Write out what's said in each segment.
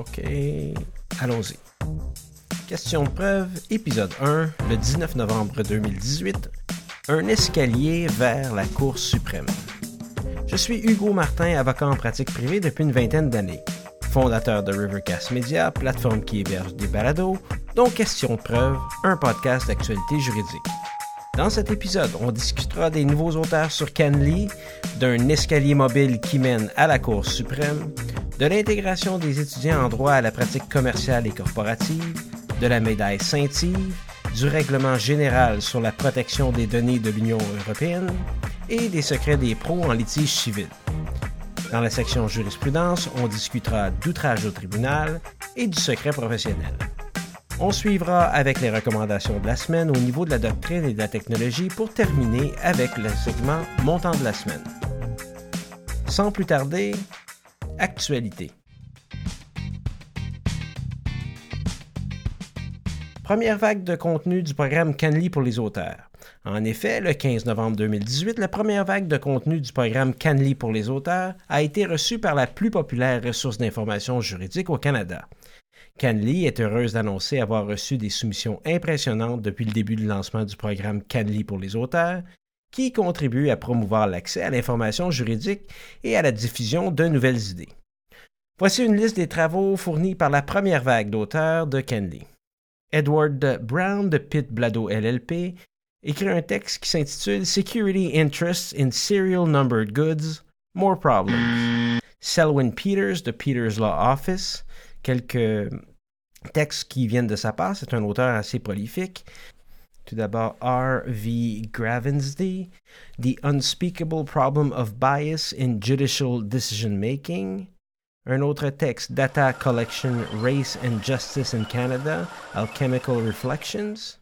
OK, allons-y. Question de preuve, épisode 1, le 19 novembre 2018. Un escalier vers la Cour suprême. Je suis Hugo Martin, avocat en pratique privée depuis une vingtaine d'années. Fondateur de Rivercast Media, plateforme qui héberge des balados, dont Question de preuve, un podcast d'actualité juridique. Dans cet épisode, on discutera des nouveaux auteurs sur Canly, d'un escalier mobile qui mène à la Cour suprême, de l'intégration des étudiants en droit à la pratique commerciale et corporative, de la médaille Saint-Yves, du règlement général sur la protection des données de l'Union européenne et des secrets des pros en litige civil. Dans la section jurisprudence, on discutera d'outrage au tribunal et du secret professionnel. On suivra avec les recommandations de la semaine au niveau de la doctrine et de la technologie pour terminer avec le segment montant de la semaine. Sans plus tarder, actualité. Première vague de contenu du programme Canly pour les auteurs. En effet, le 15 novembre 2018, la première vague de contenu du programme Canly pour les auteurs a été reçue par la plus populaire ressource d'information juridique au Canada. Canly est heureuse d'annoncer avoir reçu des soumissions impressionnantes depuis le début du lancement du programme Canly pour les auteurs, qui contribue à promouvoir l'accès à l'information juridique et à la diffusion de nouvelles idées. Voici une liste des travaux fournis par la première vague d'auteurs de Canly. Edward Brown de Pitt Blado LLP écrit un texte qui s'intitule Security Interests in Serial Numbered Goods, More Problems. Selwyn Peters de Peters Law Office, quelques textes qui viennent de sa part. C'est un auteur assez prolifique. Tout d'abord, R. V. Gravensdy, The Unspeakable Problem of Bias in Judicial Decision Making. Un autre texte, Data Collection, Race and Justice in Canada, Alchemical Reflections.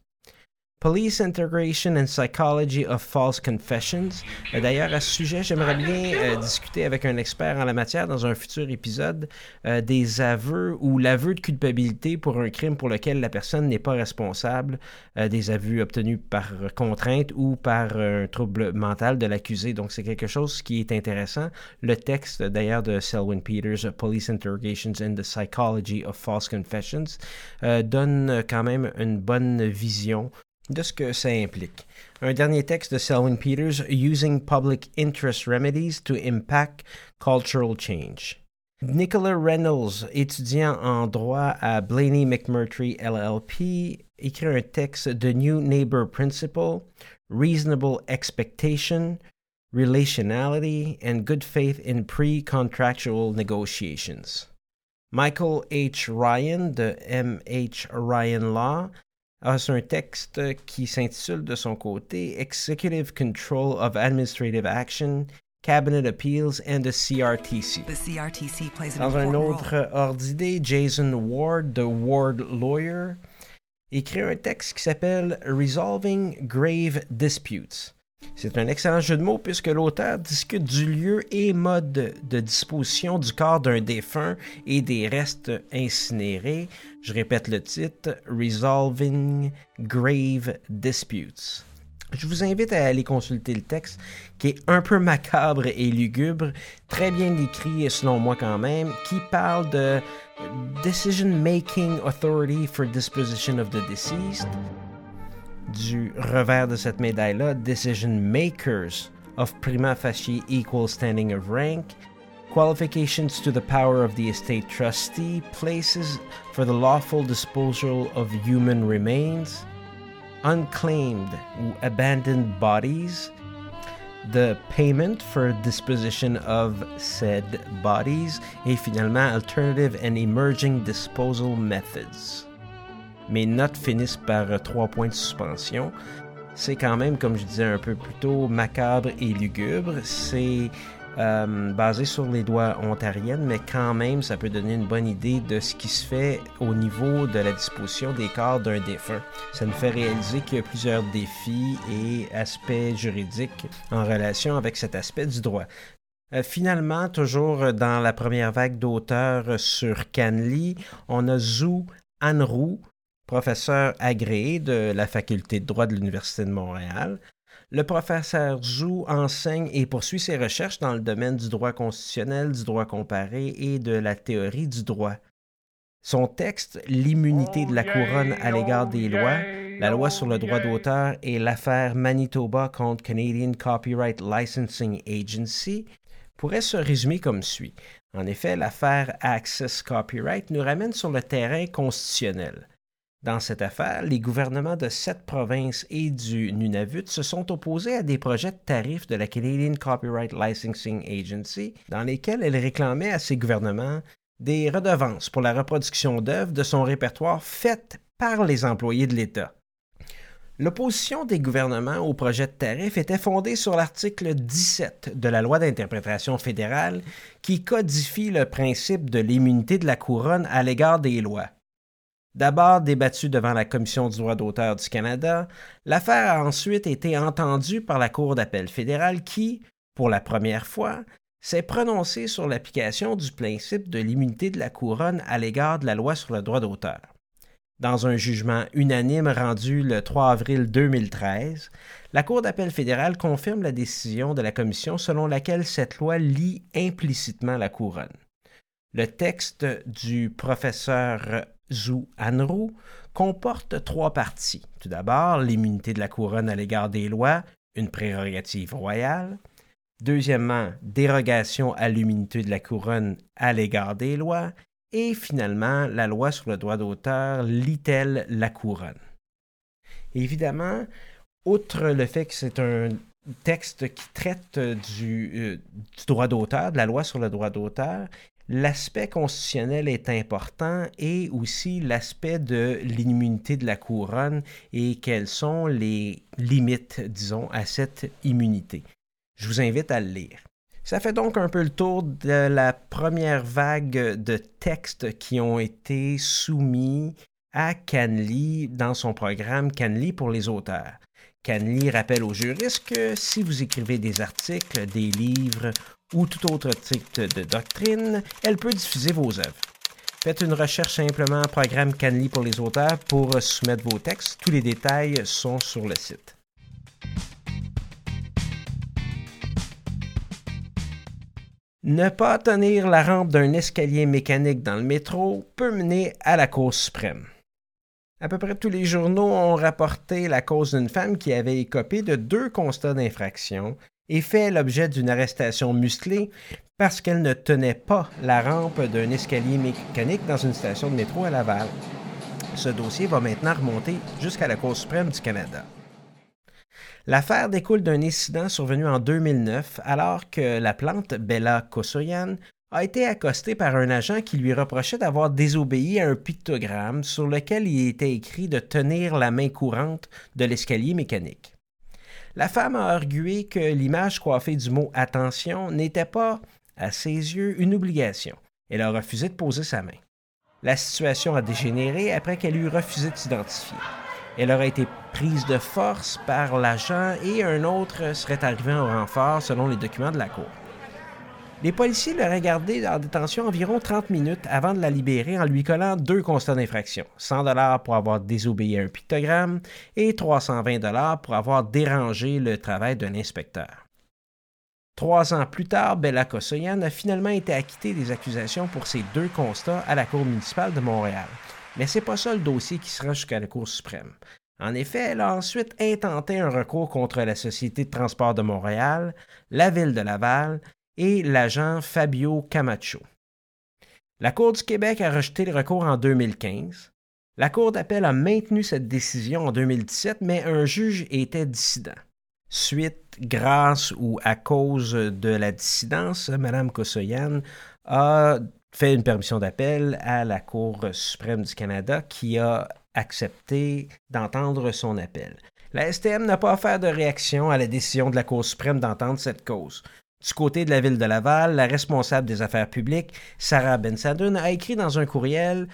Police Integration and Psychology of False Confessions. Euh, d'ailleurs, à ce sujet, j'aimerais bien euh, discuter avec un expert en la matière dans un futur épisode euh, des aveux ou l'aveu de culpabilité pour un crime pour lequel la personne n'est pas responsable, des aveux obtenus par contrainte ou par un trouble mental de l'accusé. Donc, c'est quelque chose qui est intéressant. Le texte, d'ailleurs, de Selwyn Peters, Police Interrogations and the Psychology of False Confessions, donne quand même une bonne vision de ce que ça implique. Un dernier texte de Selwyn Peters, Using Public Interest Remedies to Impact Cultural Change. Nicola Reynolds, étudiant en droit à Blaney McMurtry LLP, écrit un texte The New Neighbor Principle, Reasonable Expectation, Relationality, and Good Faith in Pre-Contractual Negotiations. Michael H. Ryan de M.H. Ryan Law ah, c'est un texte qui s'intitule de son côté Executive Control of Administrative Action, Cabinet Appeals and the CRTC. The CRTC plays Dans un autre ordre d'idée, Jason Ward de Ward Lawyer écrit un texte qui s'appelle Resolving Grave Disputes. C'est un excellent jeu de mots puisque l'auteur discute du lieu et mode de disposition du corps d'un défunt et des restes incinérés. Je répète le titre, Resolving Grave Disputes. Je vous invite à aller consulter le texte qui est un peu macabre et lugubre, très bien écrit selon moi quand même, qui parle de Decision Making Authority for Disposition of the Deceased du revers de cette médaille-là, Decision Makers of Prima Facie Equal Standing of Rank, Qualifications to the Power of the Estate Trustee, Places for the Lawful Disposal of Human Remains, Unclaimed ou Abandoned Bodies, the payment for disposition of said bodies, et finalement Alternative and Emerging Disposal Methods mes notes finissent par euh, trois points de suspension. C'est quand même, comme je disais un peu plus tôt, macabre et lugubre. C'est euh, basé sur les lois ontariennes, mais quand même, ça peut donner une bonne idée de ce qui se fait au niveau de la disposition des corps d'un défunt. Ça nous fait réaliser qu'il y a plusieurs défis et aspects juridiques en relation avec cet aspect du droit. Euh, finalement, toujours dans la première vague d'auteurs sur Canly, on a Zhu Anrou, professeur agréé de la faculté de droit de l'Université de Montréal. Le professeur Zhu enseigne et poursuit ses recherches dans le domaine du droit constitutionnel, du droit comparé et de la théorie du droit. Son texte, L'immunité de la couronne à l'égard des lois, la loi sur le droit d'auteur et l'affaire Manitoba contre Canadian Copyright Licensing Agency, pourrait se résumer comme suit. En effet, l'affaire Access Copyright nous ramène sur le terrain constitutionnel. Dans cette affaire, les gouvernements de sept provinces et du Nunavut se sont opposés à des projets de tarifs de la Canadian Copyright Licensing Agency dans lesquels elle réclamait à ces gouvernements des redevances pour la reproduction d'œuvres de son répertoire faites par les employés de l'État. L'opposition des gouvernements au projet de tarif était fondée sur l'article 17 de la loi d'interprétation fédérale qui codifie le principe de l'immunité de la couronne à l'égard des lois. D'abord débattue devant la Commission du droit d'auteur du Canada, l'affaire a ensuite été entendue par la Cour d'appel fédérale qui, pour la première fois, s'est prononcée sur l'application du principe de l'immunité de la couronne à l'égard de la loi sur le droit d'auteur. Dans un jugement unanime rendu le 3 avril 2013, la Cour d'appel fédérale confirme la décision de la Commission selon laquelle cette loi lie implicitement la couronne. Le texte du professeur Zhu Anru comporte trois parties. Tout d'abord, l'immunité de la couronne à l'égard des lois, une prérogative royale. Deuxièmement, dérogation à l'immunité de la couronne à l'égard des lois. Et finalement, la loi sur le droit d'auteur lit-elle la couronne? Évidemment, outre le fait que c'est un texte qui traite du, euh, du droit d'auteur, de la loi sur le droit d'auteur, L'aspect constitutionnel est important et aussi l'aspect de l'immunité de la couronne et quelles sont les limites, disons, à cette immunité. Je vous invite à le lire. Ça fait donc un peu le tour de la première vague de textes qui ont été soumis à Canly dans son programme Canly pour les auteurs. Canly rappelle aux juristes que si vous écrivez des articles, des livres ou tout autre type de doctrine, elle peut diffuser vos œuvres. Faites une recherche simplement Programme Canly pour les auteurs pour soumettre vos textes. Tous les détails sont sur le site. Ne pas tenir la rampe d'un escalier mécanique dans le métro peut mener à la Cour suprême. À peu près tous les journaux ont rapporté la cause d'une femme qui avait écopé de deux constats d'infraction et fait l'objet d'une arrestation musclée parce qu'elle ne tenait pas la rampe d'un escalier mécanique dans une station de métro à Laval. Ce dossier va maintenant remonter jusqu'à la Cour suprême du Canada. L'affaire découle d'un incident survenu en 2009 alors que la plante Bella Kosoyan a été accostée par un agent qui lui reprochait d'avoir désobéi à un pictogramme sur lequel il était écrit de tenir la main courante de l'escalier mécanique. La femme a argué que l'image coiffée du mot attention n'était pas, à ses yeux, une obligation. Elle a refusé de poser sa main. La situation a dégénéré après qu'elle eut refusé de s'identifier. Elle aurait été prise de force par l'agent et un autre serait arrivé en renfort selon les documents de la cour. Les policiers l'auraient gardée en détention environ 30 minutes avant de la libérer en lui collant deux constats d'infraction 100 dollars pour avoir désobéi à un pictogramme et 320 dollars pour avoir dérangé le travail d'un inspecteur. Trois ans plus tard, Bella Kosoyan a finalement été acquittée des accusations pour ces deux constats à la Cour municipale de Montréal. Mais c'est pas ça le dossier qui sera jusqu'à la Cour suprême. En effet, elle a ensuite intenté un recours contre la Société de transport de Montréal, la Ville de Laval et l'agent Fabio Camacho. La Cour du Québec a rejeté le recours en 2015. La Cour d'appel a maintenu cette décision en 2017, mais un juge était dissident. Suite, grâce ou à cause de la dissidence, Mme Kosoyan a fait une permission d'appel à la Cour suprême du Canada qui a accepté d'entendre son appel. La STM n'a pas offert de réaction à la décision de la Cour suprême d'entendre cette cause. Du côté de la ville de Laval, la responsable des affaires publiques, Sarah Bensadoun, a écrit dans un courriel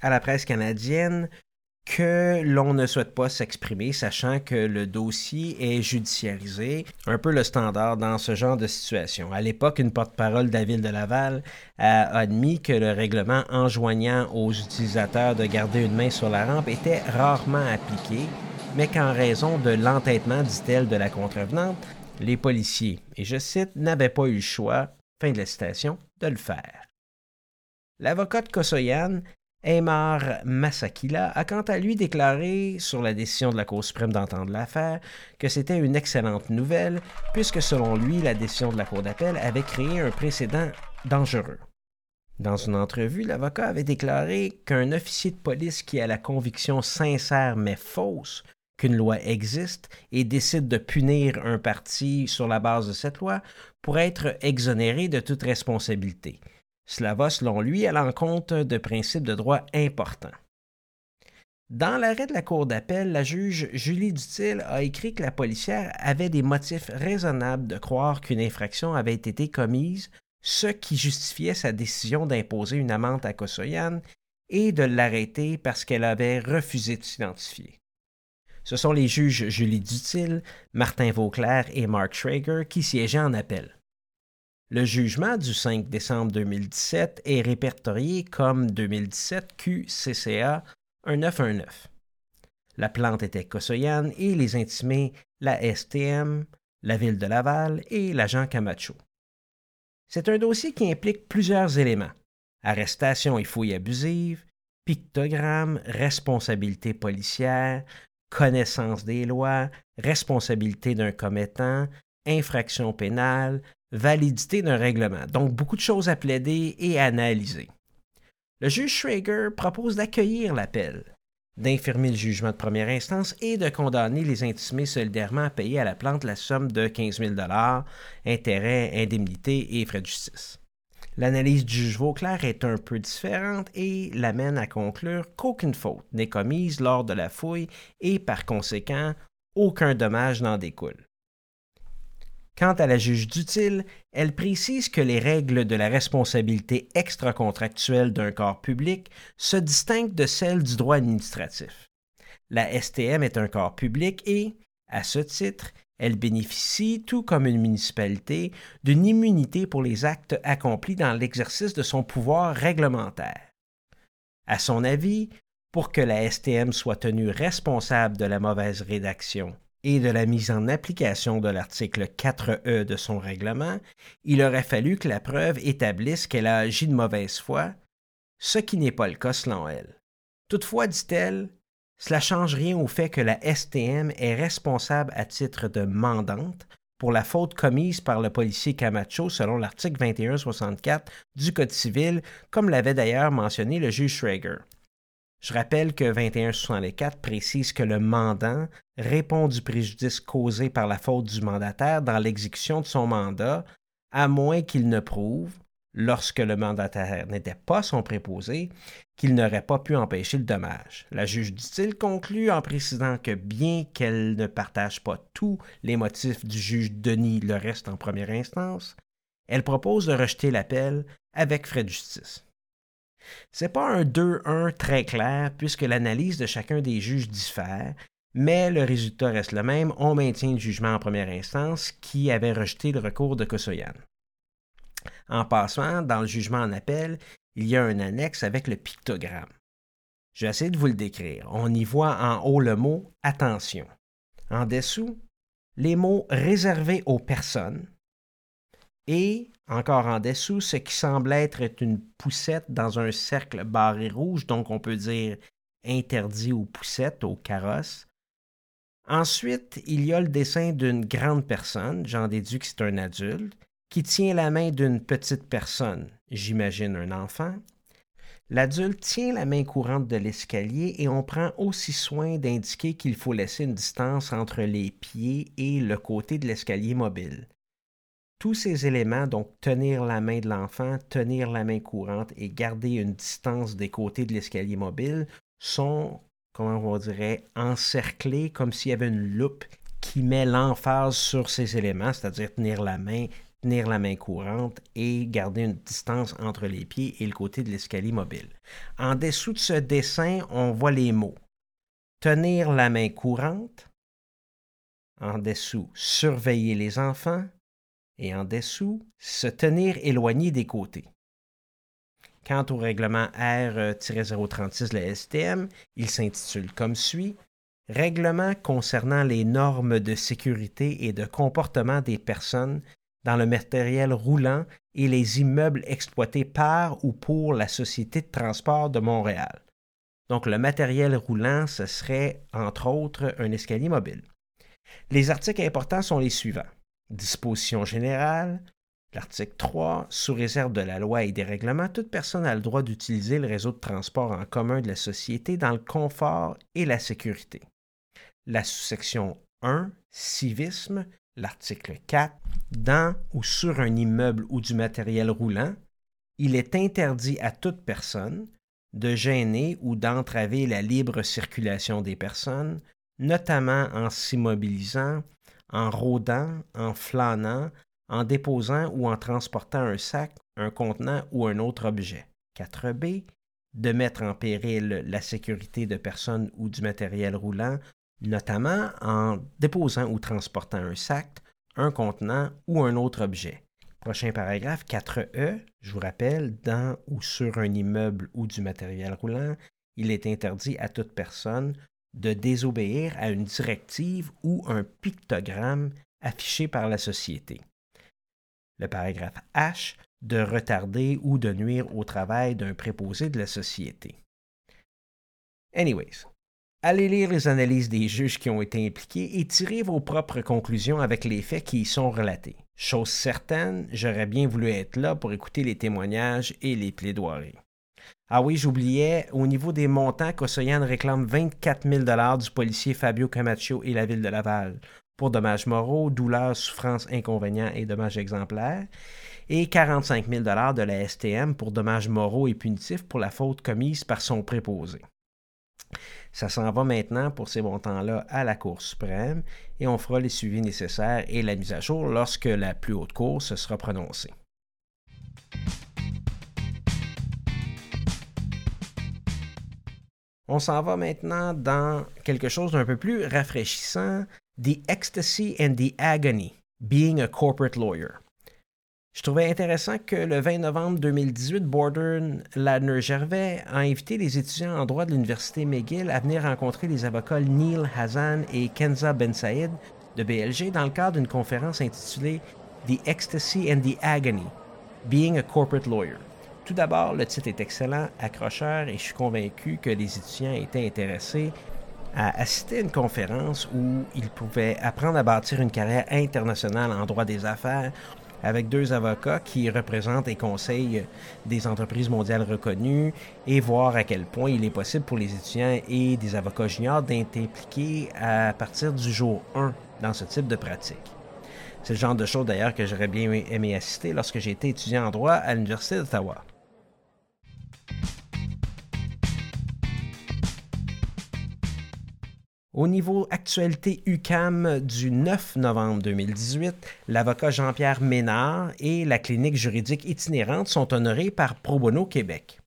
à la presse canadienne que l'on ne souhaite pas s'exprimer, sachant que le dossier est judiciarisé, un peu le standard dans ce genre de situation. À l'époque, une porte-parole de la ville de Laval a admis que le règlement enjoignant aux utilisateurs de garder une main sur la rampe était rarement appliqué, mais qu'en raison de l'entêtement, dit-elle, de la contrevenante, les policiers, et je cite, n'avaient pas eu le choix, fin de la citation, de le faire. L'avocat de Kosoyan Aymar Masakila a quant à lui déclaré sur la décision de la Cour suprême d'entendre l'affaire que c'était une excellente nouvelle puisque selon lui la décision de la Cour d'appel avait créé un précédent dangereux. Dans une entrevue, l'avocat avait déclaré qu'un officier de police qui a la conviction sincère mais fausse qu'une loi existe et décide de punir un parti sur la base de cette loi pourrait être exonéré de toute responsabilité. Cela va, selon lui, à l'encontre de principes de droit importants. Dans l'arrêt de la Cour d'appel, la juge Julie Dutil a écrit que la policière avait des motifs raisonnables de croire qu'une infraction avait été commise, ce qui justifiait sa décision d'imposer une amende à Kosoyan et de l'arrêter parce qu'elle avait refusé de s'identifier. Ce sont les juges Julie Dutil, Martin Vauclair et Mark Schrager qui siégeaient en appel. Le jugement du 5 décembre 2017 est répertorié comme 2017 QCCA 1919. La plante était Kosoyan et les intimés la STM, la ville de Laval et l'agent Camacho. C'est un dossier qui implique plusieurs éléments arrestation et fouilles abusives, pictogrammes, responsabilité policière, connaissance des lois, responsabilité d'un commettant, infraction pénale, validité d'un règlement. Donc beaucoup de choses à plaider et à analyser. Le juge Schrager propose d'accueillir l'appel, d'infirmer le jugement de première instance et de condamner les intimés solidairement à payer à la plante la somme de 15 000 intérêts, indemnités et frais de justice. L'analyse du juge Vauclair est un peu différente et l'amène à conclure qu'aucune faute n'est commise lors de la fouille et par conséquent, aucun dommage n'en découle. Quant à la juge d'utile, elle précise que les règles de la responsabilité extra-contractuelle d'un corps public se distinguent de celles du droit administratif. La STM est un corps public et, à ce titre, elle bénéficie, tout comme une municipalité, d'une immunité pour les actes accomplis dans l'exercice de son pouvoir réglementaire. À son avis, pour que la STM soit tenue responsable de la mauvaise rédaction et de la mise en application de l'article 4E de son règlement, il aurait fallu que la preuve établisse qu'elle a agi de mauvaise foi, ce qui n'est pas le cas selon elle. Toutefois, dit-elle, cela change rien au fait que la STM est responsable à titre de mandante pour la faute commise par le policier Camacho selon l'article 2164 du Code civil, comme l'avait d'ailleurs mentionné le juge Schrager. Je rappelle que 2164 précise que le mandant répond du préjudice causé par la faute du mandataire dans l'exécution de son mandat, à moins qu'il ne prouve, lorsque le mandataire n'était pas son préposé, qu'il n'aurait pas pu empêcher le dommage. La juge dit-il conclut en précisant que bien qu'elle ne partage pas tous les motifs du juge Denis le reste en première instance, elle propose de rejeter l'appel avec frais de justice. C'est pas un 2-1 très clair puisque l'analyse de chacun des juges diffère, mais le résultat reste le même, on maintient le jugement en première instance qui avait rejeté le recours de Kosoyan. En passant, dans le jugement en appel, il y a un annexe avec le pictogramme. Je vais essayer de vous le décrire. On y voit en haut le mot attention. En dessous, les mots réservés aux personnes. Et encore en dessous, ce qui semble être une poussette dans un cercle barré rouge, donc on peut dire interdit aux poussettes, aux carrosses. Ensuite, il y a le dessin d'une grande personne, j'en déduis que c'est un adulte, qui tient la main d'une petite personne, j'imagine un enfant. L'adulte tient la main courante de l'escalier et on prend aussi soin d'indiquer qu'il faut laisser une distance entre les pieds et le côté de l'escalier mobile. Tous ces éléments, donc tenir la main de l'enfant, tenir la main courante et garder une distance des côtés de l'escalier mobile, sont, comment on dirait, encerclés comme s'il y avait une loupe qui met l'emphase sur ces éléments, c'est-à-dire tenir la main, tenir la main courante et garder une distance entre les pieds et le côté de l'escalier mobile. En dessous de ce dessin, on voit les mots. Tenir la main courante. En dessous, surveiller les enfants. Et en dessous, se tenir éloigné des côtés. Quant au règlement R-036 de la STM, il s'intitule comme suit Règlement concernant les normes de sécurité et de comportement des personnes dans le matériel roulant et les immeubles exploités par ou pour la Société de transport de Montréal. Donc le matériel roulant, ce serait entre autres un escalier mobile. Les articles importants sont les suivants. Disposition générale, L'article 3, sous réserve de la loi et des règlements, toute personne a le droit d'utiliser le réseau de transport en commun de la société dans le confort et la sécurité. La sous-section 1, civisme, l'article 4, dans ou sur un immeuble ou du matériel roulant, il est interdit à toute personne de gêner ou d'entraver la libre circulation des personnes, notamment en s'immobilisant, en rôdant, en flânant, en déposant ou en transportant un sac, un contenant ou un autre objet. 4b. De mettre en péril la sécurité de personnes ou du matériel roulant, notamment en déposant ou transportant un sac, un contenant ou un autre objet. Prochain paragraphe, 4e, je vous rappelle, dans ou sur un immeuble ou du matériel roulant, il est interdit à toute personne de désobéir à une directive ou un pictogramme affiché par la société le paragraphe H, de retarder ou de nuire au travail d'un préposé de la société. Anyways, allez lire les analyses des juges qui ont été impliqués et tirez vos propres conclusions avec les faits qui y sont relatés. Chose certaine, j'aurais bien voulu être là pour écouter les témoignages et les plaidoiries. Ah oui, j'oubliais, au niveau des montants, Kossoyan réclame 24 000 du policier Fabio Camacho et la ville de Laval pour dommages moraux, douleurs, souffrances, inconvénients et dommages exemplaires, et 45 000 de la STM pour dommages moraux et punitifs pour la faute commise par son préposé. Ça s'en va maintenant pour ces montants-là à la Cour suprême et on fera les suivis nécessaires et la mise à jour lorsque la plus haute Cour se sera prononcée. On s'en va maintenant dans quelque chose d'un peu plus rafraîchissant, The Ecstasy and the Agony, Being a Corporate Lawyer. Je trouvais intéressant que le 20 novembre 2018, Borden Ladner-Gervais a invité les étudiants en droit de l'Université McGill à venir rencontrer les avocats Neil Hazan et Kenza Ben Saïd de BLG dans le cadre d'une conférence intitulée The Ecstasy and the Agony, Being a Corporate Lawyer. Tout d'abord, le titre est excellent, accrocheur, et je suis convaincu que les étudiants étaient intéressés à assister à une conférence où il pouvait apprendre à bâtir une carrière internationale en droit des affaires avec deux avocats qui représentent et conseillent des entreprises mondiales reconnues et voir à quel point il est possible pour les étudiants et des avocats juniors d'être impliqués à partir du jour 1 dans ce type de pratique. C'est le genre de choses d'ailleurs que j'aurais bien aimé assister lorsque j'étais étudiant en droit à l'Université d'Ottawa. Au niveau actualité UCAM du 9 novembre 2018, l'avocat Jean-Pierre Ménard et la clinique juridique itinérante sont honorés par Pro Bono Québec.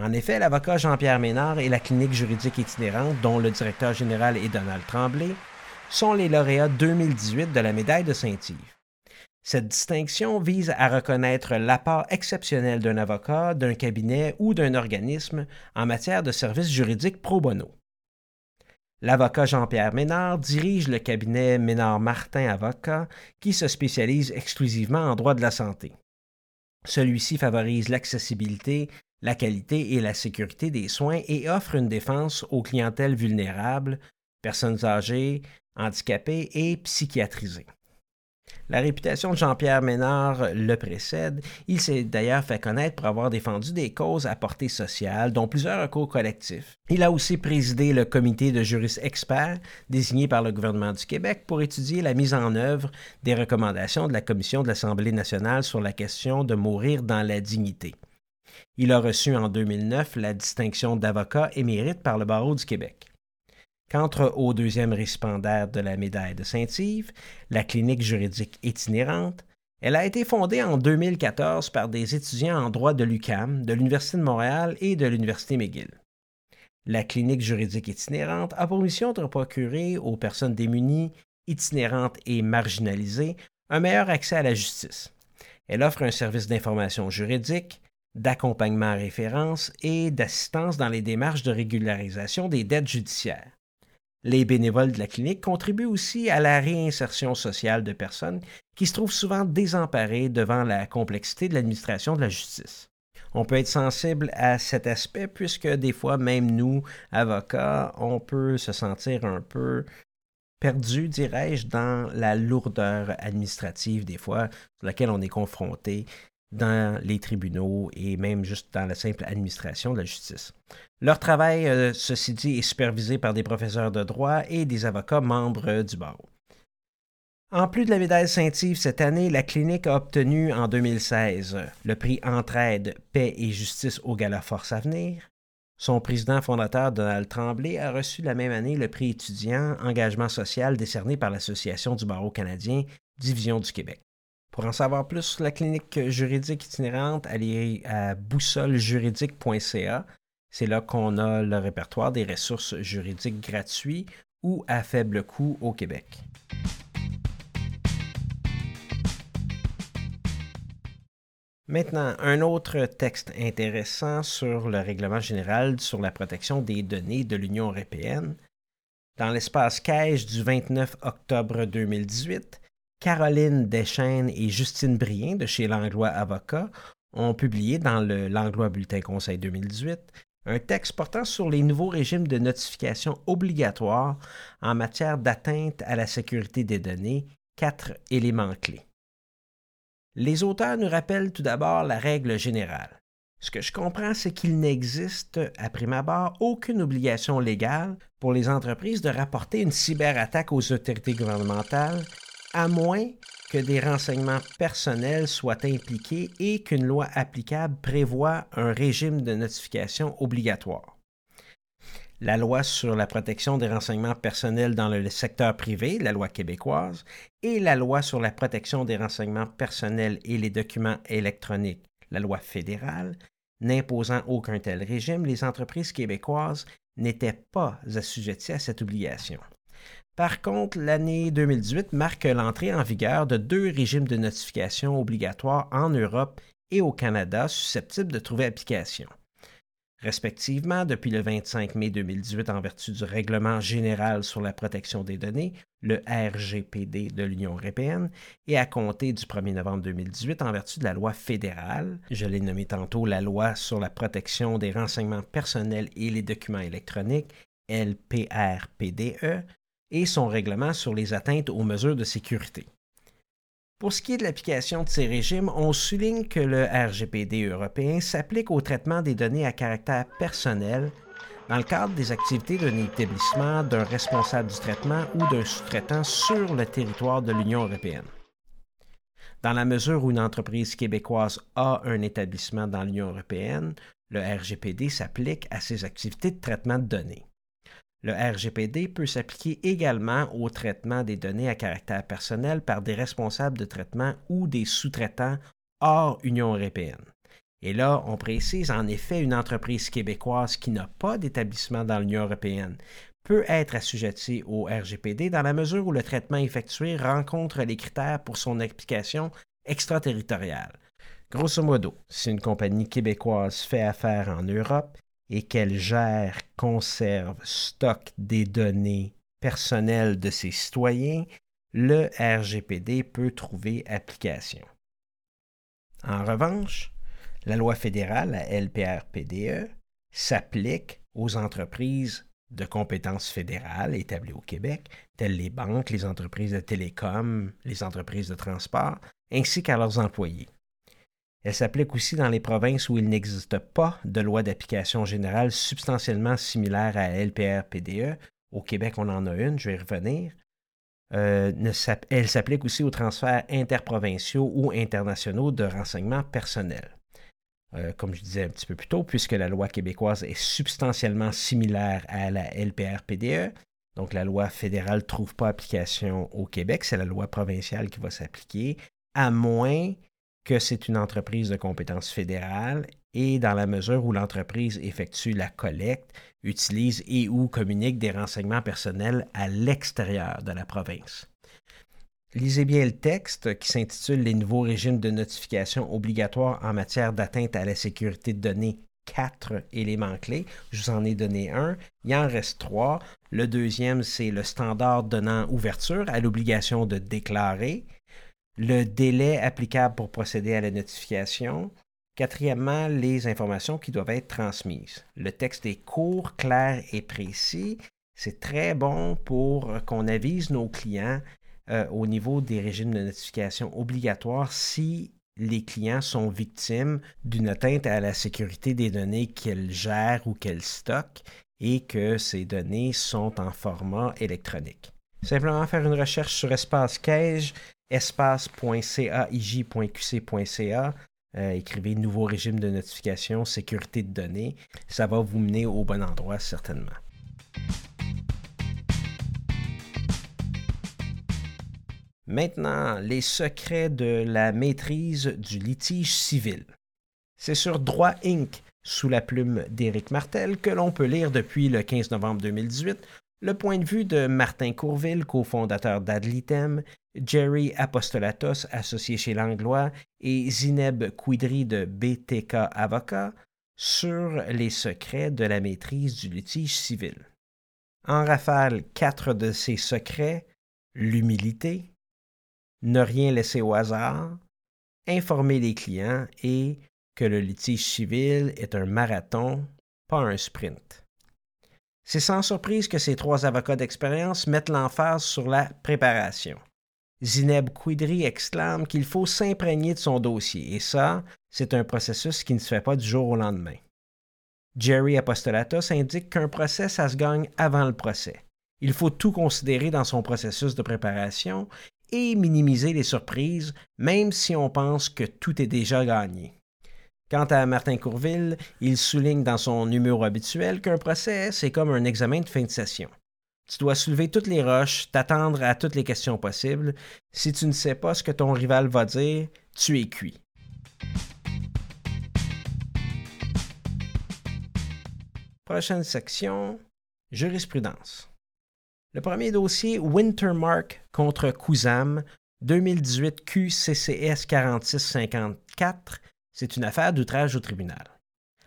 En effet, l'avocat Jean-Pierre Ménard et la clinique juridique itinérante, dont le directeur général est Donald Tremblay, sont les lauréats 2018 de la médaille de Saint-Yves. Cette distinction vise à reconnaître l'apport exceptionnel d'un avocat, d'un cabinet ou d'un organisme en matière de services juridiques pro bono. L'avocat Jean-Pierre Ménard dirige le cabinet Ménard-Martin Avocat qui se spécialise exclusivement en droit de la santé. Celui-ci favorise l'accessibilité, la qualité et la sécurité des soins et offre une défense aux clientèles vulnérables, personnes âgées, handicapées et psychiatrisées. La réputation de Jean-Pierre Ménard le précède. Il s'est d'ailleurs fait connaître pour avoir défendu des causes à portée sociale, dont plusieurs recours collectifs. Il a aussi présidé le comité de juristes experts désigné par le gouvernement du Québec pour étudier la mise en œuvre des recommandations de la Commission de l'Assemblée nationale sur la question de mourir dans la dignité. Il a reçu en 2009 la distinction d'avocat émérite par le barreau du Québec. Quant au deuxième récipiendaire de la médaille de Saint-Yves, la clinique juridique itinérante, elle a été fondée en 2014 par des étudiants en droit de l'UCAM, de l'Université de Montréal et de l'Université McGill. La clinique juridique itinérante a pour mission de procurer aux personnes démunies, itinérantes et marginalisées un meilleur accès à la justice. Elle offre un service d'information juridique, d'accompagnement à référence et d'assistance dans les démarches de régularisation des dettes judiciaires. Les bénévoles de la clinique contribuent aussi à la réinsertion sociale de personnes qui se trouvent souvent désemparées devant la complexité de l'administration de la justice. On peut être sensible à cet aspect puisque des fois, même nous, avocats, on peut se sentir un peu perdu, dirais-je, dans la lourdeur administrative des fois sur laquelle on est confronté dans les tribunaux et même juste dans la simple administration de la justice. Leur travail, euh, ceci dit, est supervisé par des professeurs de droit et des avocats membres du barreau. En plus de la médaille Saint-Yves cette année, la clinique a obtenu en 2016 le prix Entraide, Paix et Justice au Gala Force Avenir. Son président fondateur, Donald Tremblay, a reçu la même année le prix étudiant Engagement social décerné par l'Association du barreau canadien, Division du Québec. Pour en savoir plus sur la clinique juridique itinérante, allez à boussolejuridique.ca. C'est là qu'on a le répertoire des ressources juridiques gratuits ou à faible coût au Québec. Maintenant, un autre texte intéressant sur le règlement général sur la protection des données de l'Union européenne. Dans l'espace Caisse du 29 octobre 2018, Caroline Deschaines et Justine Brien de chez Langlois Avocats ont publié dans le Langlois Bulletin Conseil 2018 un texte portant sur les nouveaux régimes de notification obligatoires en matière d'atteinte à la sécurité des données, quatre éléments clés. Les auteurs nous rappellent tout d'abord la règle générale. Ce que je comprends, c'est qu'il n'existe, à prime abord, aucune obligation légale pour les entreprises de rapporter une cyberattaque aux autorités gouvernementales à moins que des renseignements personnels soient impliqués et qu'une loi applicable prévoit un régime de notification obligatoire. La loi sur la protection des renseignements personnels dans le secteur privé, la loi québécoise, et la loi sur la protection des renseignements personnels et les documents électroniques, la loi fédérale, n'imposant aucun tel régime, les entreprises québécoises n'étaient pas assujetties à cette obligation. Par contre, l'année 2018 marque l'entrée en vigueur de deux régimes de notification obligatoires en Europe et au Canada susceptibles de trouver application. Respectivement, depuis le 25 mai 2018 en vertu du Règlement général sur la protection des données, le RGPD de l'Union européenne, et à compter du 1er novembre 2018 en vertu de la loi fédérale, je l'ai nommé tantôt la loi sur la protection des renseignements personnels et les documents électroniques, LPRPDE, et son règlement sur les atteintes aux mesures de sécurité. Pour ce qui est de l'application de ces régimes, on souligne que le RGPD européen s'applique au traitement des données à caractère personnel dans le cadre des activités d'un établissement, d'un responsable du traitement ou d'un sous-traitant sur le territoire de l'Union européenne. Dans la mesure où une entreprise québécoise a un établissement dans l'Union européenne, le RGPD s'applique à ses activités de traitement de données. Le RGPD peut s'appliquer également au traitement des données à caractère personnel par des responsables de traitement ou des sous-traitants hors Union européenne. Et là, on précise en effet une entreprise québécoise qui n'a pas d'établissement dans l'Union européenne peut être assujettie au RGPD dans la mesure où le traitement effectué rencontre les critères pour son application extraterritoriale. Grosso modo, si une compagnie québécoise fait affaire en Europe, et qu'elle gère, conserve, stocke des données personnelles de ses citoyens, le RGPD peut trouver application. En revanche, la loi fédérale, la LPRPDE, s'applique aux entreprises de compétences fédérales établies au Québec, telles les banques, les entreprises de télécom, les entreprises de transport, ainsi qu'à leurs employés. Elle s'applique aussi dans les provinces où il n'existe pas de loi d'application générale substantiellement similaire à LPR-PDE. Au Québec, on en a une, je vais y revenir. Euh, elle s'applique aussi aux transferts interprovinciaux ou internationaux de renseignements personnels. Euh, comme je disais un petit peu plus tôt, puisque la loi québécoise est substantiellement similaire à la LPR-PDE, donc la loi fédérale ne trouve pas application au Québec, c'est la loi provinciale qui va s'appliquer, à moins que c'est une entreprise de compétence fédérale et dans la mesure où l'entreprise effectue la collecte, utilise et ou communique des renseignements personnels à l'extérieur de la province. Lisez bien le texte qui s'intitule Les nouveaux régimes de notification obligatoires en matière d'atteinte à la sécurité de données quatre éléments clés. Je vous en ai donné un. Il en reste trois. Le deuxième, c'est le standard donnant ouverture à l'obligation de déclarer. Le délai applicable pour procéder à la notification. Quatrièmement, les informations qui doivent être transmises. Le texte est court, clair et précis. C'est très bon pour qu'on avise nos clients euh, au niveau des régimes de notification obligatoires si les clients sont victimes d'une atteinte à la sécurité des données qu'elles gèrent ou qu'elles stockent et que ces données sont en format électronique. Simplement faire une recherche sur espace cage, espace.caij.qc.ca, euh, écrivez nouveau régime de notification, sécurité de données. Ça va vous mener au bon endroit certainement. Maintenant, les secrets de la maîtrise du litige civil. C'est sur Droit Inc., sous la plume d'Éric Martel, que l'on peut lire depuis le 15 novembre 2018 le point de vue de Martin Courville, cofondateur d'Adlitem, Jerry Apostolatos, associé chez Langlois, et Zineb Quidri de BTK Avocat sur les secrets de la maîtrise du litige civil. En rafale, quatre de ces secrets l'humilité, ne rien laisser au hasard, informer les clients et que le litige civil est un marathon, pas un sprint. C'est sans surprise que ces trois avocats d'expérience mettent l'emphase sur la préparation. Zineb Quidri exclame qu'il faut s'imprégner de son dossier, et ça, c'est un processus qui ne se fait pas du jour au lendemain. Jerry Apostolatos indique qu'un procès, ça se gagne avant le procès. Il faut tout considérer dans son processus de préparation et minimiser les surprises, même si on pense que tout est déjà gagné. Quant à Martin Courville, il souligne dans son numéro habituel qu'un procès, c'est comme un examen de fin de session. Tu dois soulever toutes les roches, t'attendre à toutes les questions possibles. Si tu ne sais pas ce que ton rival va dire, tu es cuit. Prochaine section, jurisprudence. Le premier dossier, Wintermark contre Cousam, 2018 QCCS 4654, c'est une affaire d'outrage au tribunal.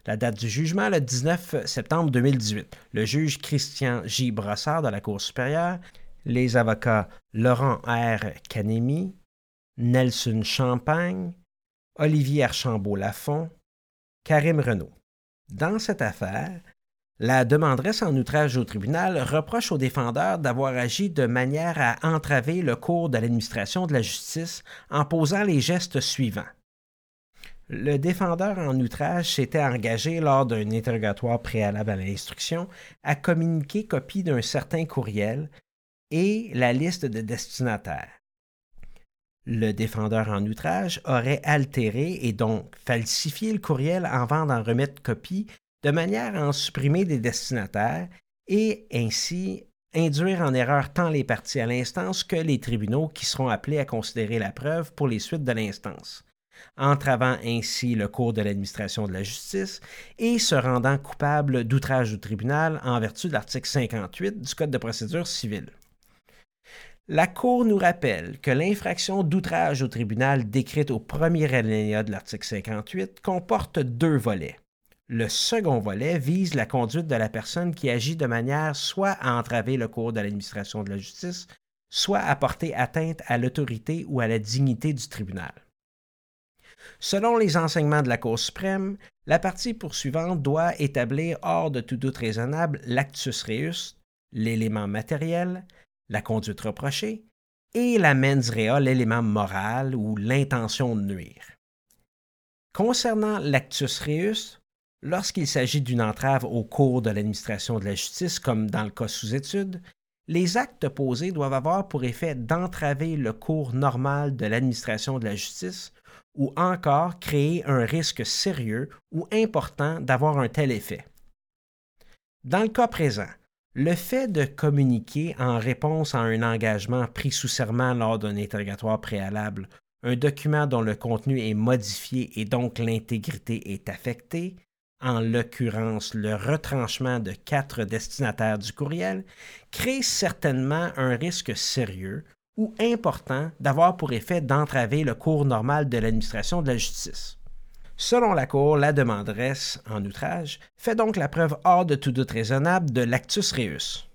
La date du jugement, le 19 septembre 2018. Le juge Christian J. Brossard de la Cour supérieure, les avocats Laurent R. Canemi, Nelson Champagne, Olivier Archambault-Lafont, Karim Renault. Dans cette affaire, la demanderesse en outrage au tribunal reproche au défendeur d'avoir agi de manière à entraver le cours de l'administration de la justice en posant les gestes suivants. Le défendeur en outrage s'était engagé lors d'un interrogatoire préalable à l'instruction à communiquer copie d'un certain courriel et la liste de destinataires. Le défendeur en outrage aurait altéré et donc falsifié le courriel avant d'en remettre copie de manière à en supprimer des destinataires et ainsi induire en erreur tant les parties à l'instance que les tribunaux qui seront appelés à considérer la preuve pour les suites de l'instance entravant ainsi le cours de l'administration de la justice et se rendant coupable d'outrage au tribunal en vertu de l'article 58 du Code de procédure civile. La Cour nous rappelle que l'infraction d'outrage au tribunal décrite au premier alinéa de l'article 58 comporte deux volets. Le second volet vise la conduite de la personne qui agit de manière soit à entraver le cours de l'administration de la justice, soit à porter atteinte à l'autorité ou à la dignité du tribunal. Selon les enseignements de la Cour suprême, la partie poursuivante doit établir hors de tout doute raisonnable l'actus reus, l'élément matériel, la conduite reprochée, et la mens rea, l'élément moral ou l'intention de nuire. Concernant l'actus reus, lorsqu'il s'agit d'une entrave au cours de l'administration de la justice, comme dans le cas sous étude, les actes posés doivent avoir pour effet d'entraver le cours normal de l'administration de la justice ou encore créer un risque sérieux ou important d'avoir un tel effet. Dans le cas présent, le fait de communiquer en réponse à un engagement pris sous serment lors d'un interrogatoire préalable un document dont le contenu est modifié et donc l'intégrité est affectée, en l'occurrence le retranchement de quatre destinataires du courriel, crée certainement un risque sérieux ou important d'avoir pour effet d'entraver le cours normal de l'administration de la justice. Selon la Cour, la demanderesse en outrage fait donc la preuve hors de tout doute raisonnable de l'actus reus.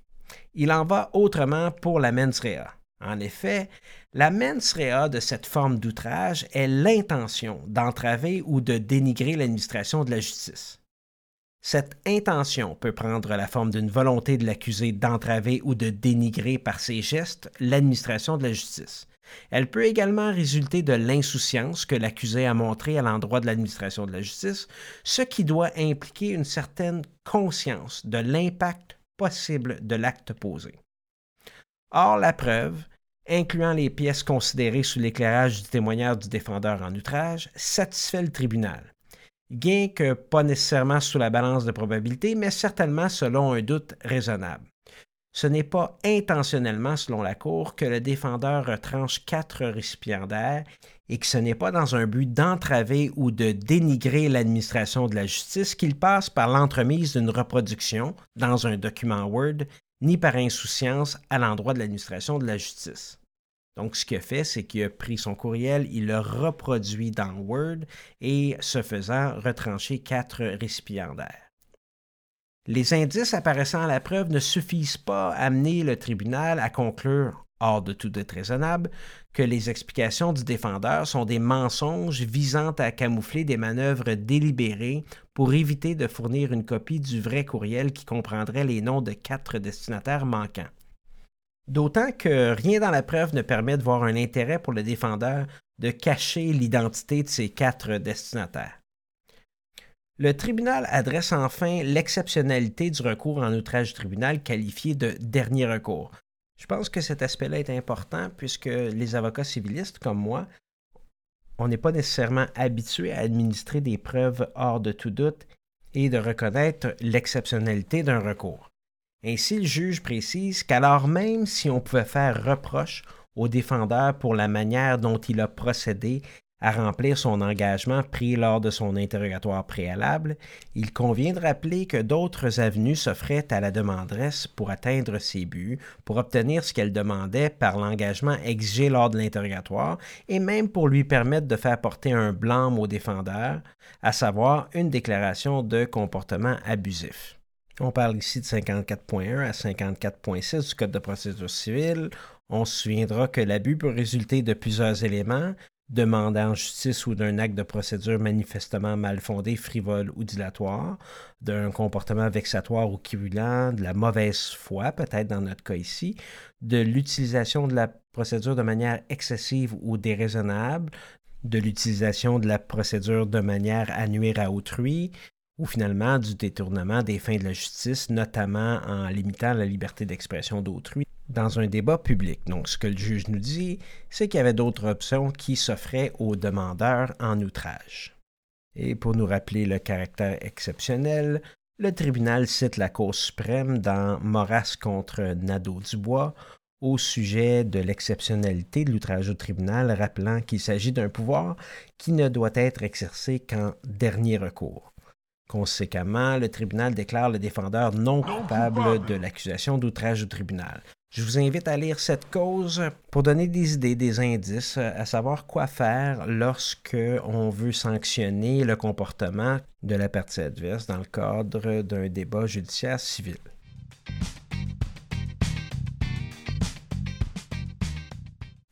Il en va autrement pour la mens rea. En effet, la mens rea de cette forme d'outrage est l'intention d'entraver ou de dénigrer l'administration de la justice. Cette intention peut prendre la forme d'une volonté de l'accusé d'entraver ou de dénigrer par ses gestes l'administration de la justice. Elle peut également résulter de l'insouciance que l'accusé a montrée à l'endroit de l'administration de la justice, ce qui doit impliquer une certaine conscience de l'impact possible de l'acte posé. Or, la preuve, incluant les pièces considérées sous l'éclairage du témoignage du défendeur en outrage, satisfait le tribunal. Gain que pas nécessairement sous la balance de probabilité, mais certainement selon un doute raisonnable. Ce n'est pas intentionnellement, selon la Cour, que le défendeur retranche quatre récipiendaires et que ce n'est pas dans un but d'entraver ou de dénigrer l'administration de la justice qu'il passe par l'entremise d'une reproduction dans un document Word, ni par insouciance à l'endroit de l'administration de la justice. Donc, ce qu'il a fait, c'est qu'il a pris son courriel, il le reproduit dans Word et, ce faisant, retranché quatre récipiendaires. Les indices apparaissant à la preuve ne suffisent pas à amener le tribunal à conclure, hors de tout doute raisonnable, que les explications du défendeur sont des mensonges visant à camoufler des manœuvres délibérées pour éviter de fournir une copie du vrai courriel qui comprendrait les noms de quatre destinataires manquants. D'autant que rien dans la preuve ne permet de voir un intérêt pour le défendeur de cacher l'identité de ces quatre destinataires. Le tribunal adresse enfin l'exceptionnalité du recours en outrage tribunal qualifié de dernier recours. Je pense que cet aspect-là est important puisque les avocats civilistes comme moi, on n'est pas nécessairement habitué à administrer des preuves hors de tout doute et de reconnaître l'exceptionnalité d'un recours. Ainsi, le juge précise qu'alors même si on pouvait faire reproche au défendeur pour la manière dont il a procédé à remplir son engagement pris lors de son interrogatoire préalable, il convient de rappeler que d'autres avenues s'offraient à la demanderesse pour atteindre ses buts, pour obtenir ce qu'elle demandait par l'engagement exigé lors de l'interrogatoire, et même pour lui permettre de faire porter un blâme au défendeur, à savoir une déclaration de comportement abusif. On parle ici de 54.1 à 54.6 du Code de procédure civile. On se souviendra que l'abus peut résulter de plusieurs éléments, demandant justice ou d'un acte de procédure manifestement mal fondé, frivole ou dilatoire, d'un comportement vexatoire ou querulant, de la mauvaise foi, peut-être dans notre cas ici, de l'utilisation de la procédure de manière excessive ou déraisonnable, de l'utilisation de la procédure de manière à nuire à autrui, ou finalement du détournement des fins de la justice, notamment en limitant la liberté d'expression d'autrui dans un débat public. Donc, ce que le juge nous dit, c'est qu'il y avait d'autres options qui s'offraient aux demandeurs en outrage. Et pour nous rappeler le caractère exceptionnel, le tribunal cite la Cour suprême dans Moras contre Nadeau-Dubois au sujet de l'exceptionnalité de l'outrage au tribunal, rappelant qu'il s'agit d'un pouvoir qui ne doit être exercé qu'en dernier recours. Conséquemment, le tribunal déclare le défendeur non coupable de l'accusation d'outrage au tribunal. Je vous invite à lire cette cause pour donner des idées, des indices, à savoir quoi faire lorsque on veut sanctionner le comportement de la partie adverse dans le cadre d'un débat judiciaire civil.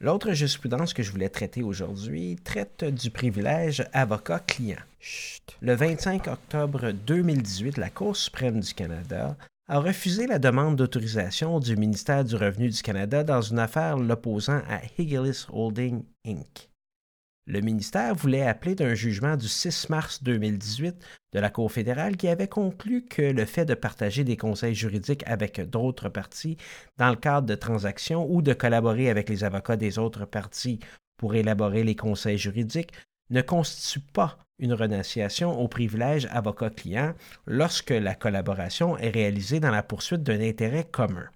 L'autre jurisprudence que je voulais traiter aujourd'hui traite du privilège avocat-client. Le 25 octobre 2018, la Cour suprême du Canada a refusé la demande d'autorisation du ministère du Revenu du Canada dans une affaire l'opposant à Higglis Holding Inc. Le ministère voulait appeler d'un jugement du 6 mars 2018 de la Cour fédérale qui avait conclu que le fait de partager des conseils juridiques avec d'autres parties dans le cadre de transactions ou de collaborer avec les avocats des autres parties pour élaborer les conseils juridiques ne constitue pas une renonciation au privilège avocat-client lorsque la collaboration est réalisée dans la poursuite d'un intérêt commun.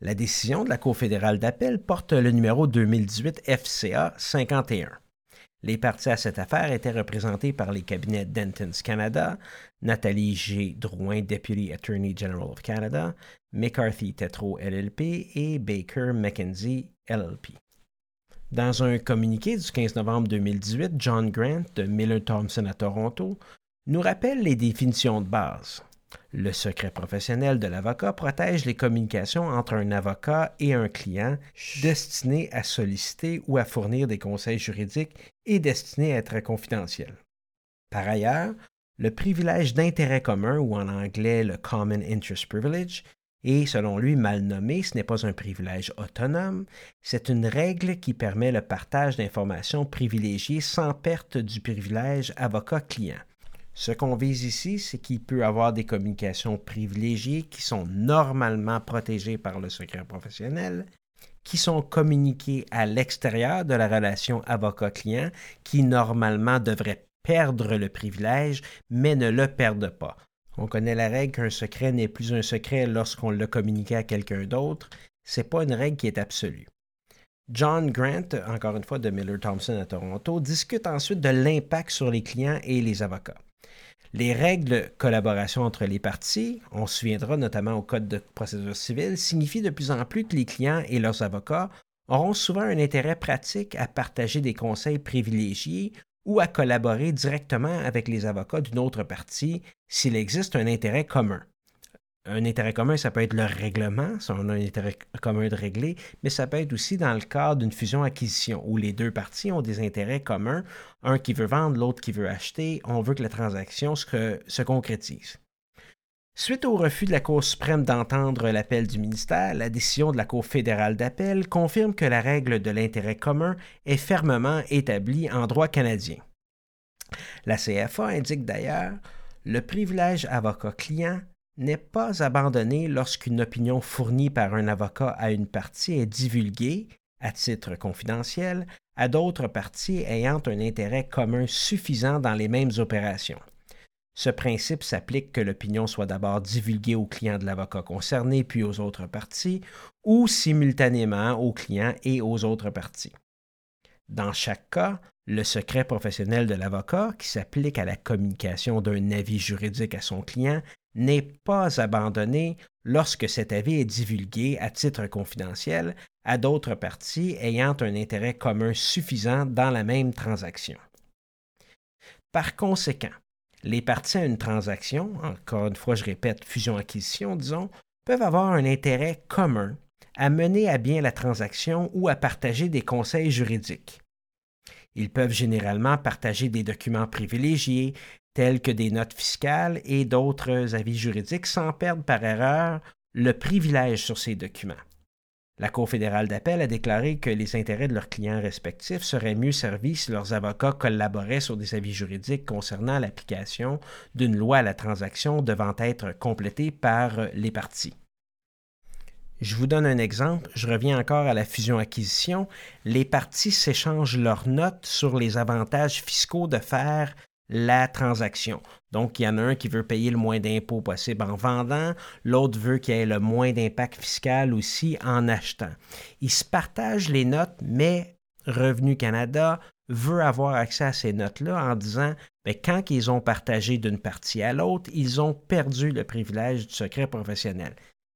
La décision de la Cour fédérale d'appel porte le numéro 2018 FCA 51. Les parties à cette affaire étaient représentées par les cabinets Dentons Canada, Nathalie G. Drouin, Deputy Attorney General of Canada, McCarthy Tetro LLP et Baker McKenzie LLP. Dans un communiqué du 15 novembre 2018, John Grant de Miller Thompson à Toronto nous rappelle les définitions de base. Le secret professionnel de l'avocat protège les communications entre un avocat et un client destiné à solliciter ou à fournir des conseils juridiques et destiné à être confidentiels. Par ailleurs, le privilège d'intérêt commun, ou en anglais le Common Interest Privilege, est selon lui mal nommé, ce n'est pas un privilège autonome, c'est une règle qui permet le partage d'informations privilégiées sans perte du privilège avocat-client. Ce qu'on vise ici, c'est qu'il peut avoir des communications privilégiées qui sont normalement protégées par le secret professionnel, qui sont communiquées à l'extérieur de la relation avocat-client, qui normalement devraient perdre le privilège, mais ne le perdent pas. On connaît la règle qu'un secret n'est plus un secret lorsqu'on l'a communiqué à quelqu'un d'autre. C'est pas une règle qui est absolue. John Grant, encore une fois de Miller Thompson à Toronto, discute ensuite de l'impact sur les clients et les avocats. Les règles de collaboration entre les parties, on se souviendra notamment au Code de procédure civile, signifient de plus en plus que les clients et leurs avocats auront souvent un intérêt pratique à partager des conseils privilégiés ou à collaborer directement avec les avocats d'une autre partie s'il existe un intérêt commun. Un intérêt commun, ça peut être le règlement, si on a un intérêt commun de régler, mais ça peut être aussi dans le cadre d'une fusion-acquisition où les deux parties ont des intérêts communs, un qui veut vendre, l'autre qui veut acheter, on veut que la transaction se, se concrétise. Suite au refus de la Cour suprême d'entendre l'appel du ministère, la décision de la Cour fédérale d'appel confirme que la règle de l'intérêt commun est fermement établie en droit canadien. La CFA indique d'ailleurs le privilège avocat-client n'est pas abandonné lorsqu'une opinion fournie par un avocat à une partie est divulguée, à titre confidentiel, à d'autres parties ayant un intérêt commun suffisant dans les mêmes opérations. Ce principe s'applique que l'opinion soit d'abord divulguée aux clients de l'avocat concerné puis aux autres parties, ou simultanément aux clients et aux autres parties. Dans chaque cas, le secret professionnel de l'avocat, qui s'applique à la communication d'un avis juridique à son client, n'est pas abandonné lorsque cet avis est divulgué à titre confidentiel à d'autres parties ayant un intérêt commun suffisant dans la même transaction. Par conséquent, les parties à une transaction, encore une fois je répète fusion-acquisition, disons, peuvent avoir un intérêt commun à mener à bien la transaction ou à partager des conseils juridiques. Ils peuvent généralement partager des documents privilégiés, tels que des notes fiscales et d'autres avis juridiques, sans perdre par erreur le privilège sur ces documents. La Cour fédérale d'appel a déclaré que les intérêts de leurs clients respectifs seraient mieux servis si leurs avocats collaboraient sur des avis juridiques concernant l'application d'une loi à la transaction devant être complétée par les parties. Je vous donne un exemple. Je reviens encore à la fusion-acquisition. Les parties s'échangent leurs notes sur les avantages fiscaux de faire la transaction. Donc, il y en a un qui veut payer le moins d'impôts possible en vendant, l'autre veut qu'il y ait le moins d'impact fiscal aussi en achetant. Ils se partagent les notes, mais Revenu Canada veut avoir accès à ces notes-là en disant bien, quand ils ont partagé d'une partie à l'autre, ils ont perdu le privilège du secret professionnel.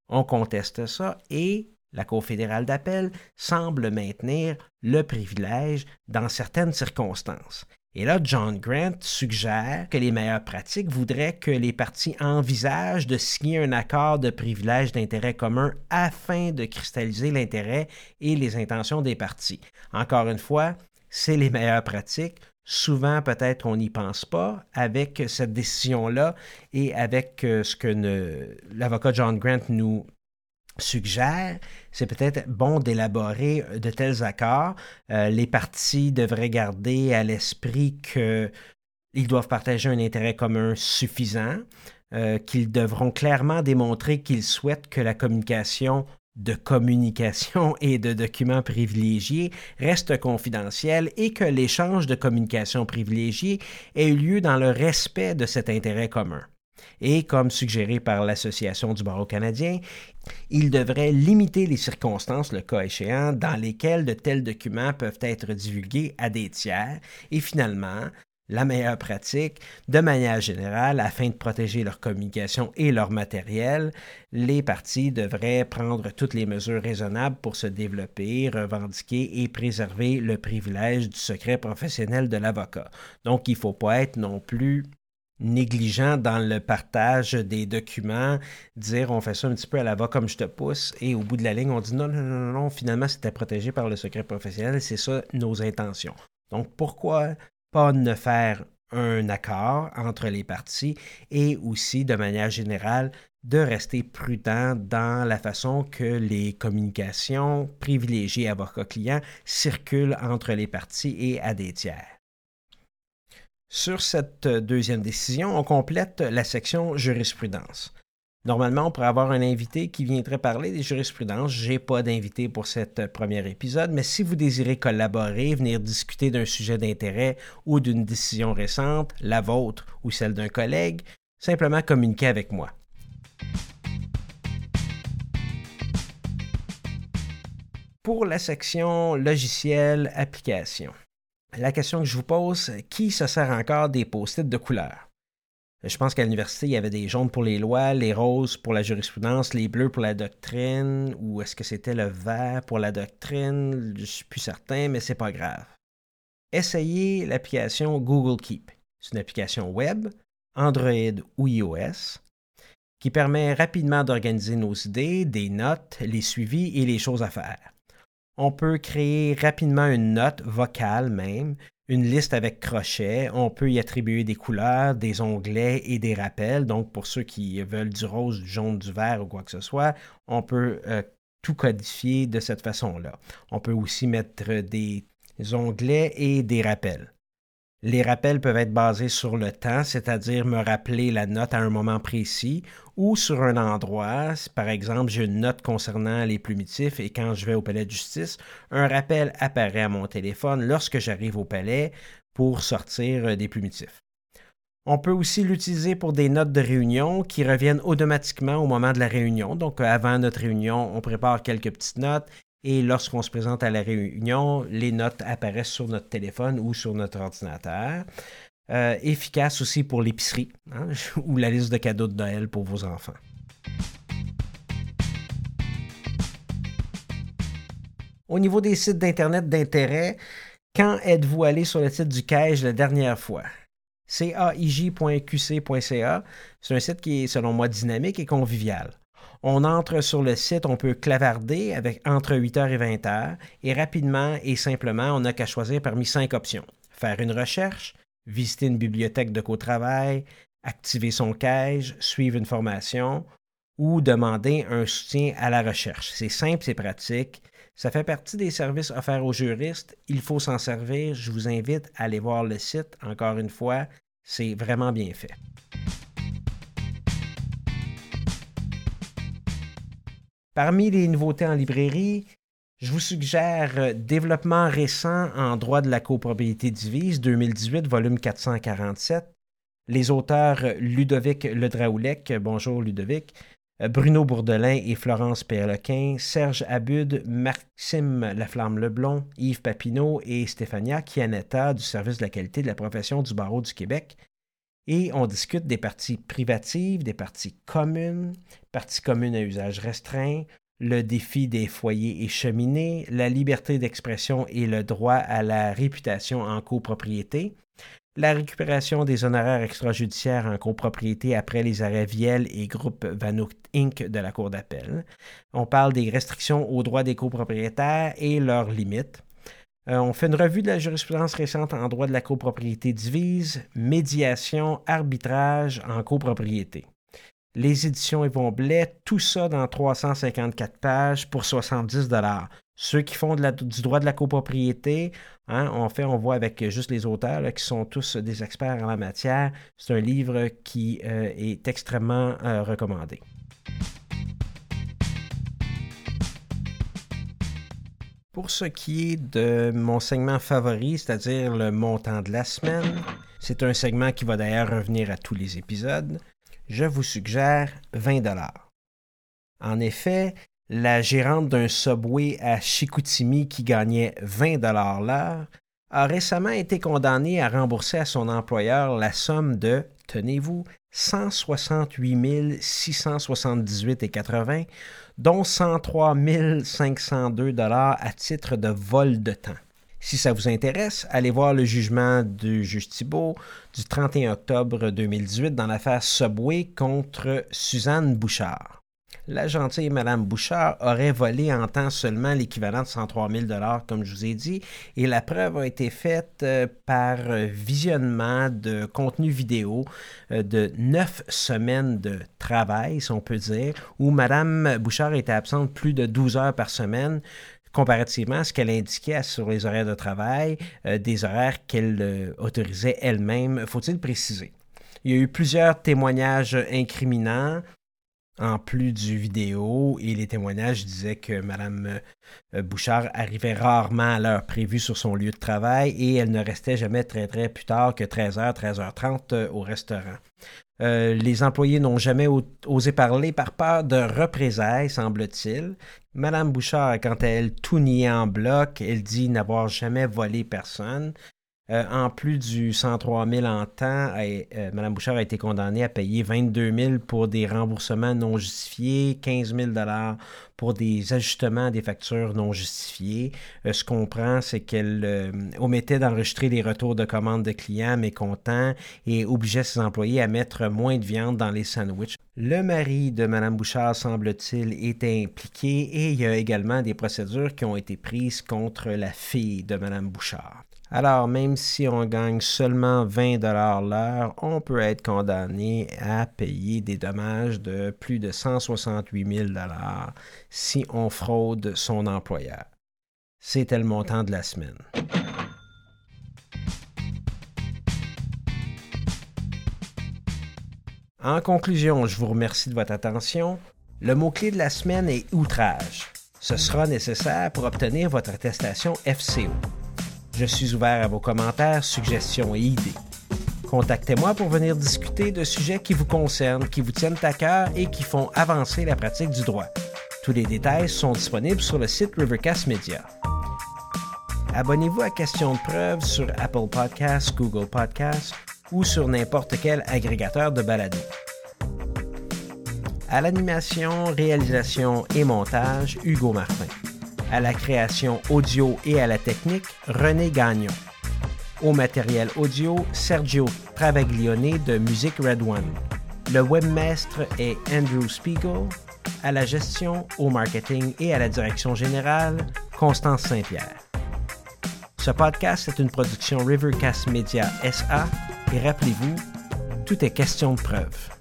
On conteste ça et la Cour fédérale d'appel semble maintenir le privilège dans certaines circonstances. Et là, John Grant suggère que les meilleures pratiques voudraient que les parties envisagent de signer un accord de privilège d'intérêt commun afin de cristalliser l'intérêt et les intentions des parties. Encore une fois, c'est les meilleures pratiques. Souvent, peut-être, on n'y pense pas avec cette décision-là et avec euh, ce que l'avocat John Grant nous suggère, c'est peut-être bon d'élaborer de tels accords. Euh, les parties devraient garder à l'esprit qu'ils doivent partager un intérêt commun suffisant, euh, qu'ils devront clairement démontrer qu'ils souhaitent que la communication de communication et de documents privilégiés reste confidentiel et que l'échange de communication privilégiée ait eu lieu dans le respect de cet intérêt commun. Et comme suggéré par l'Association du barreau canadien, il devrait limiter les circonstances, le cas échéant, dans lesquelles de tels documents peuvent être divulgués à des tiers. Et finalement, la meilleure pratique. De manière générale, afin de protéger leur communication et leur matériel, les parties devraient prendre toutes les mesures raisonnables pour se développer, revendiquer et préserver le privilège du secret professionnel de l'avocat. Donc, il ne faut pas être non plus négligent dans le partage des documents, dire on fait ça un petit peu à l'avocat comme je te pousse, et au bout de la ligne, on dit non, non, non, non, finalement c'était protégé par le secret professionnel, c'est ça nos intentions. Donc pourquoi pas ne faire un accord entre les parties et aussi, de manière générale, de rester prudent dans la façon que les communications privilégiées avocat-client circulent entre les parties et à des tiers? Sur cette deuxième décision, on complète la section jurisprudence. Normalement, on pourrait avoir un invité qui viendrait parler des jurisprudences. Je n'ai pas d'invité pour cet premier épisode, mais si vous désirez collaborer, venir discuter d'un sujet d'intérêt ou d'une décision récente, la vôtre ou celle d'un collègue, simplement communiquez avec moi. Pour la section logiciel application, la question que je vous pose, qui se sert encore des post-it de couleur? Je pense qu'à l'université, il y avait des jaunes pour les lois, les roses pour la jurisprudence, les bleus pour la doctrine, ou est-ce que c'était le vert pour la doctrine? Je ne suis plus certain, mais c'est pas grave. Essayez l'application Google Keep. C'est une application web, Android ou iOS, qui permet rapidement d'organiser nos idées, des notes, les suivis et les choses à faire. On peut créer rapidement une note vocale même, une liste avec crochet. On peut y attribuer des couleurs, des onglets et des rappels. Donc, pour ceux qui veulent du rose, du jaune, du vert ou quoi que ce soit, on peut euh, tout codifier de cette façon-là. On peut aussi mettre des onglets et des rappels. Les rappels peuvent être basés sur le temps, c'est-à-dire me rappeler la note à un moment précis, ou sur un endroit. Par exemple, j'ai une note concernant les plumitifs et quand je vais au palais de justice, un rappel apparaît à mon téléphone lorsque j'arrive au palais pour sortir euh, des plumitifs. On peut aussi l'utiliser pour des notes de réunion qui reviennent automatiquement au moment de la réunion. Donc, euh, avant notre réunion, on prépare quelques petites notes et lorsqu'on se présente à la réunion, les notes apparaissent sur notre téléphone ou sur notre ordinateur. Euh, efficace aussi pour l'épicerie hein, ou la liste de cadeaux de Noël pour vos enfants. Au niveau des sites d'Internet d'intérêt, quand êtes-vous allé sur le site du CAIJ la dernière fois? caij.qc.ca, c'est un site qui est, selon moi, dynamique et convivial. On entre sur le site, on peut clavarder avec entre 8h et 20h et rapidement et simplement, on n'a qu'à choisir parmi cinq options. Faire une recherche, visiter une bibliothèque de co-travail, activer son cache, suivre une formation ou demander un soutien à la recherche. C'est simple, c'est pratique. Ça fait partie des services offerts aux juristes. Il faut s'en servir. Je vous invite à aller voir le site. Encore une fois, c'est vraiment bien fait. Parmi les nouveautés en librairie, je vous suggère euh, Développement récent en droit de la copropriété divise, 2018, volume 447. Les auteurs euh, Ludovic Ledraoulec, bonjour Ludovic, euh, Bruno Bourdelin et Florence Perlequin, Serge Abud, Maxime Laflamme-Leblon, Yves Papineau et Stéphania Chianetta du service de la qualité de la profession du barreau du Québec. Et on discute des parties privatives, des parties communes, parties communes à usage restreint, le défi des foyers et cheminées, la liberté d'expression et le droit à la réputation en copropriété, la récupération des honoraires extrajudiciaires en copropriété après les arrêts Viel et groupe Vanout Inc. de la Cour d'appel. On parle des restrictions aux droits des copropriétaires et leurs limites. Euh, on fait une revue de la jurisprudence récente en droit de la copropriété divise, médiation, arbitrage en copropriété. Les éditions Yvon Blais, tout ça dans 354 pages pour 70 Ceux qui font du droit de la copropriété, hein, on fait, on voit avec juste les auteurs qui sont tous des experts en la matière. C'est un livre qui euh, est extrêmement euh, recommandé. Pour ce qui est de mon segment favori, c'est-à-dire le montant de la semaine, c'est un segment qui va d'ailleurs revenir à tous les épisodes, je vous suggère 20 dollars. En effet, la gérante d'un Subway à Chicoutimi qui gagnait 20 dollars l'heure a récemment été condamné à rembourser à son employeur la somme de, tenez-vous, 168 678,80, dont 103 502 à titre de vol de temps. Si ça vous intéresse, allez voir le jugement du juge Thibault du 31 octobre 2018 dans l'affaire Subway contre Suzanne Bouchard. La gentille Madame Bouchard aurait volé en temps seulement l'équivalent de 103 000 comme je vous ai dit, et la preuve a été faite euh, par visionnement de contenu vidéo euh, de neuf semaines de travail, si on peut dire, où Madame Bouchard était absente plus de 12 heures par semaine, comparativement à ce qu'elle indiquait sur les horaires de travail, euh, des horaires qu'elle autorisait elle-même, faut-il préciser. Il y a eu plusieurs témoignages incriminants en plus du vidéo et les témoignages disaient que Mme euh, Bouchard arrivait rarement à l'heure prévue sur son lieu de travail et elle ne restait jamais très très plus tard que 13h, 13h30 au restaurant. Euh, les employés n'ont jamais osé parler par peur de représailles, semble-t-il. Madame Bouchard, quand elle tout niait en bloc, elle dit n'avoir jamais volé personne. Euh, en plus du 103 000 en temps, euh, Mme Bouchard a été condamnée à payer 22 000 pour des remboursements non justifiés, 15 000 pour des ajustements des factures non justifiées. Euh, ce qu'on prend, c'est qu'elle omettait d'enregistrer les retours de commandes de clients mécontents et obligeait ses employés à mettre moins de viande dans les sandwichs. Le mari de Mme Bouchard, semble-t-il, était impliqué et il y a également des procédures qui ont été prises contre la fille de Mme Bouchard. Alors, même si on gagne seulement 20 l'heure, on peut être condamné à payer des dommages de plus de 168 000 si on fraude son employeur. C'était le montant de la semaine. En conclusion, je vous remercie de votre attention. Le mot-clé de la semaine est outrage. Ce sera nécessaire pour obtenir votre attestation FCO. Je suis ouvert à vos commentaires, suggestions et idées. Contactez-moi pour venir discuter de sujets qui vous concernent, qui vous tiennent à cœur et qui font avancer la pratique du droit. Tous les détails sont disponibles sur le site Rivercast Media. Abonnez-vous à Question de preuve sur Apple Podcasts, Google Podcasts ou sur n'importe quel agrégateur de balado. À l'animation, réalisation et montage, Hugo Martin à la création audio et à la technique, René Gagnon. Au matériel audio, Sergio Travaglione de Music Red One. Le webmaître est Andrew Spiegel. À la gestion, au marketing et à la direction générale, Constance Saint-Pierre. Ce podcast est une production Rivercast Media SA et rappelez-vous, tout est question de preuve.